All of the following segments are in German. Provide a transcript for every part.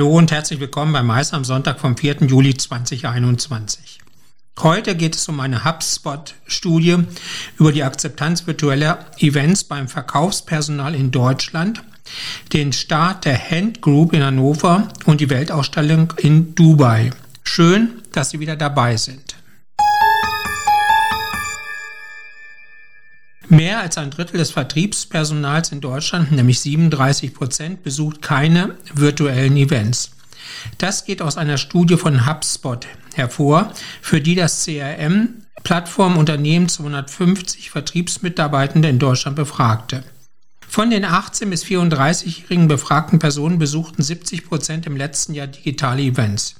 Hallo und herzlich willkommen bei Mais am Sonntag vom 4. Juli 2021. Heute geht es um eine HubSpot-Studie über die Akzeptanz virtueller Events beim Verkaufspersonal in Deutschland, den Start der Hand Group in Hannover und die Weltausstellung in Dubai. Schön, dass Sie wieder dabei sind. Mehr als ein Drittel des Vertriebspersonals in Deutschland, nämlich 37 Prozent, besucht keine virtuellen Events. Das geht aus einer Studie von HubSpot hervor, für die das CRM Plattformunternehmen 250 Vertriebsmitarbeitende in Deutschland befragte. Von den 18 bis 34-jährigen befragten Personen besuchten 70 Prozent im letzten Jahr digitale Events.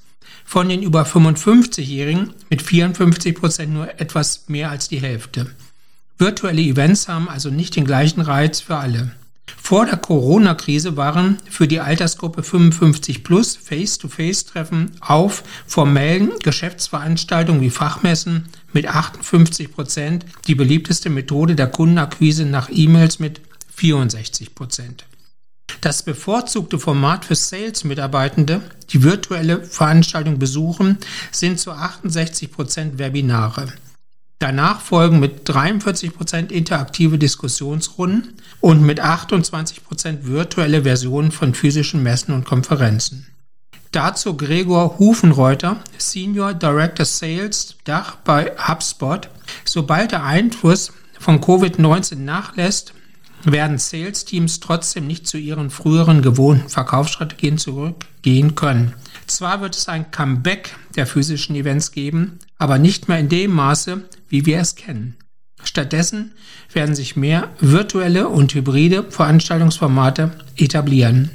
Von den über 55-jährigen mit 54 Prozent nur etwas mehr als die Hälfte. Virtuelle Events haben also nicht den gleichen Reiz für alle. Vor der Corona-Krise waren für die Altersgruppe 55 plus Face-to-Face-Treffen auf formellen Geschäftsveranstaltungen wie Fachmessen mit 58 Prozent die beliebteste Methode der Kundenakquise nach E-Mails mit 64 Prozent. Das bevorzugte Format für Sales-Mitarbeitende, die virtuelle Veranstaltungen besuchen, sind zu 68 Prozent Webinare. Danach folgen mit 43 Prozent interaktive Diskussionsrunden und mit 28 Prozent virtuelle Versionen von physischen Messen und Konferenzen. Dazu Gregor Hufenreuter, Senior Director Sales Dach bei HubSpot. Sobald der Einfluss von Covid-19 nachlässt, werden Sales-Teams trotzdem nicht zu ihren früheren gewohnten Verkaufsstrategien zurückgehen können. Zwar wird es ein Comeback der physischen Events geben, aber nicht mehr in dem Maße, wie wir es kennen. Stattdessen werden sich mehr virtuelle und hybride Veranstaltungsformate etablieren.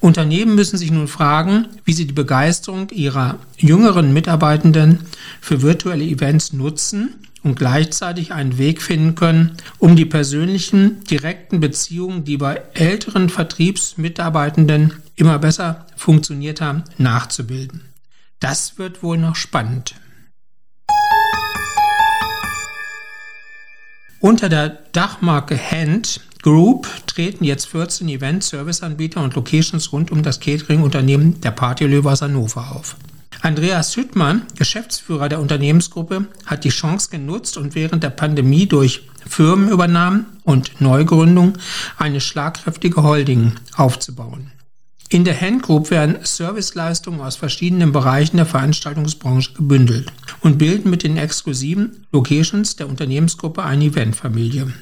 Unternehmen müssen sich nun fragen, wie sie die Begeisterung ihrer jüngeren Mitarbeitenden für virtuelle Events nutzen und gleichzeitig einen Weg finden können, um die persönlichen, direkten Beziehungen, die bei älteren Vertriebsmitarbeitenden immer besser funktioniert haben, nachzubilden. Das wird wohl noch spannend. Unter der Dachmarke Hand Group treten jetzt 14 Event, Serviceanbieter und Locations rund um das Catering-Unternehmen der Partylöwe aus Hannover auf. Andreas Hüttmann, Geschäftsführer der Unternehmensgruppe, hat die Chance genutzt und während der Pandemie durch Firmenübernahmen und Neugründung eine schlagkräftige Holding aufzubauen. In der Hand Group werden Serviceleistungen aus verschiedenen Bereichen der Veranstaltungsbranche gebündelt und bilden mit den exklusiven Locations der Unternehmensgruppe eine Eventfamilie.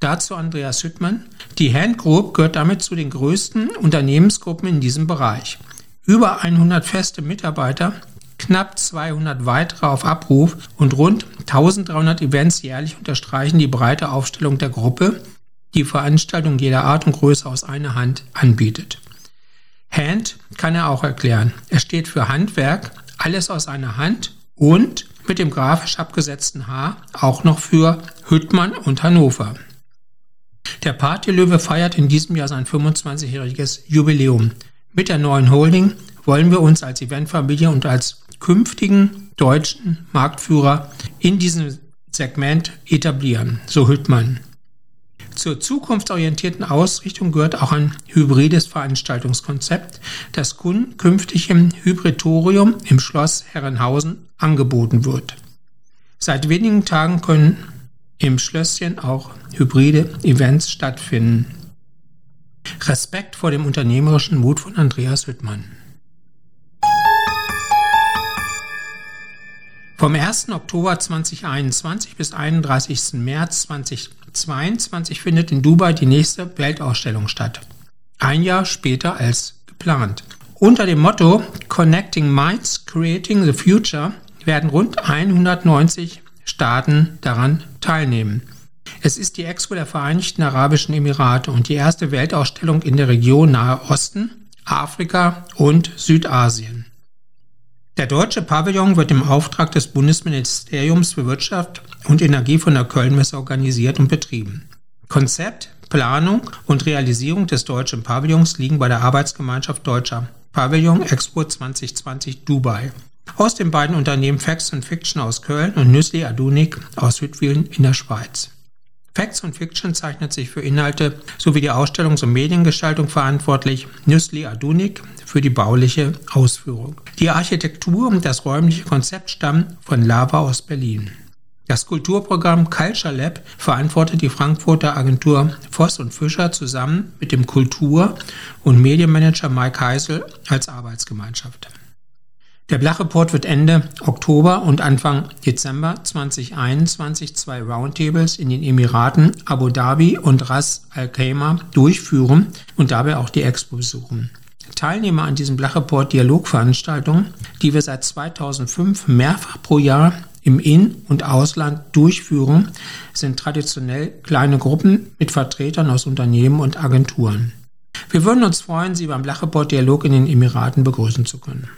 Dazu Andreas Hüttmann. Die Hand Group gehört damit zu den größten Unternehmensgruppen in diesem Bereich. Über 100 feste Mitarbeiter, knapp 200 weitere auf Abruf und rund 1300 Events jährlich unterstreichen die breite Aufstellung der Gruppe, die Veranstaltungen jeder Art und Größe aus einer Hand anbietet. Hand kann er auch erklären. Er steht für Handwerk, alles aus einer Hand und mit dem grafisch abgesetzten H auch noch für Hüttmann und Hannover. Der Partylöwe feiert in diesem Jahr sein 25-jähriges Jubiläum. Mit der neuen Holding wollen wir uns als Eventfamilie und als künftigen deutschen Marktführer in diesem Segment etablieren, so Hüttmann. Zur zukunftsorientierten Ausrichtung gehört auch ein hybrides Veranstaltungskonzept, das künftig im Hybritorium im Schloss Herrenhausen angeboten wird. Seit wenigen Tagen können im Schlösschen auch hybride Events stattfinden. Respekt vor dem unternehmerischen Mut von Andreas Wittmann. Vom 1. Oktober 2021 bis 31. März 2022 findet in Dubai die nächste Weltausstellung statt. Ein Jahr später als geplant. Unter dem Motto Connecting Minds, Creating the Future werden rund 190 Staaten daran teilnehmen. Es ist die Expo der Vereinigten Arabischen Emirate und die erste Weltausstellung in der Region Nahe Osten, Afrika und Südasien. Der deutsche Pavillon wird im Auftrag des Bundesministeriums für Wirtschaft und Energie von der Kölnmesse organisiert und betrieben. Konzept, Planung und Realisierung des deutschen Pavillons liegen bei der Arbeitsgemeinschaft Deutscher Pavillon Expo 2020 Dubai. Aus den beiden Unternehmen Facts and Fiction aus Köln und Nüssli Adunik aus Südwilen in der Schweiz. Facts und Fiction zeichnet sich für Inhalte sowie die Ausstellungs- und Mediengestaltung verantwortlich, Nüssli Adunik für die bauliche Ausführung. Die Architektur und das räumliche Konzept stammen von Lava aus Berlin. Das Kulturprogramm Culture Lab verantwortet die Frankfurter Agentur Voss und Fischer zusammen mit dem Kultur- und Medienmanager Mike Heisel als Arbeitsgemeinschaft. Der Blach-Report wird Ende Oktober und Anfang Dezember 2021 zwei Roundtables in den Emiraten Abu Dhabi und Ras Al Khaimah durchführen und dabei auch die Expo besuchen. Teilnehmer an diesem Blach-Report Dialogveranstaltungen, die wir seit 2005 mehrfach pro Jahr im In- und Ausland durchführen, sind traditionell kleine Gruppen mit Vertretern aus Unternehmen und Agenturen. Wir würden uns freuen, Sie beim Blach-Report Dialog in den Emiraten begrüßen zu können.